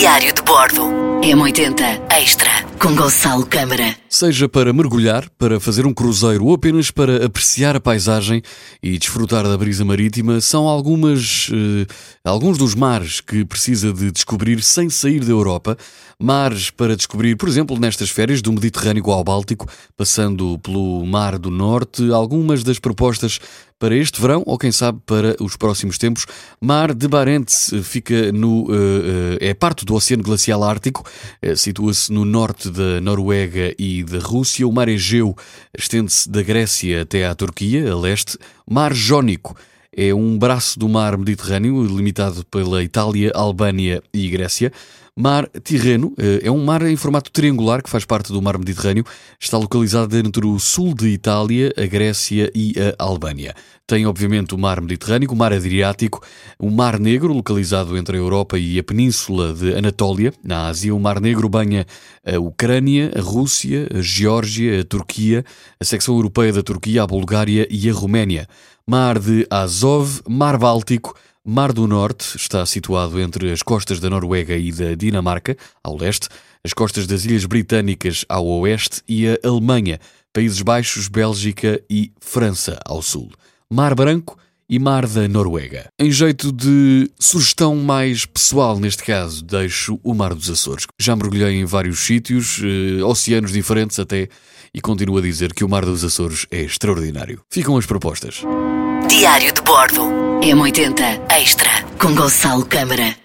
Diário de Bordo. M80 Extra com Gonçalo Câmara. Seja para mergulhar, para fazer um cruzeiro ou apenas para apreciar a paisagem e desfrutar da brisa marítima, são algumas, eh, alguns dos mares que precisa de descobrir sem sair da Europa. Mares para descobrir, por exemplo, nestas férias do Mediterrâneo ao Báltico, passando pelo Mar do Norte, algumas das propostas para este verão ou quem sabe para os próximos tempos. Mar de Barents eh, fica no uh, é parte do Oceano Glacial Ártico, situa-se no norte da Noruega e da Rússia. O Mar Egeu estende-se da Grécia até à Turquia, a leste. Mar Jónico é um braço do mar Mediterrâneo, limitado pela Itália, Albânia e Grécia. Mar Tirreno eh, é um mar em formato triangular que faz parte do mar Mediterrâneo. Está localizado entre o sul de Itália, a Grécia e a Albânia. Tem, obviamente, o mar Mediterrâneo, o mar Adriático, o mar Negro, localizado entre a Europa e a península de Anatólia, na Ásia. O mar Negro banha a Ucrânia, a Rússia, a Geórgia, a Turquia, a secção europeia da Turquia, a Bulgária e a Roménia. Mar de Azov, Mar Báltico, Mar do Norte está situado entre as costas da Noruega e da Dinamarca, ao leste, as costas das Ilhas Britânicas ao oeste e a Alemanha, Países Baixos, Bélgica e França ao sul. Mar Branco e Mar da Noruega. Em jeito de sugestão mais pessoal, neste caso, deixo o Mar dos Açores. Já mergulhei em vários sítios, eh, oceanos diferentes até, e continuo a dizer que o Mar dos Açores é extraordinário. Ficam as propostas. Diário de Bordo. M80 Extra com Gonçalo Câmara.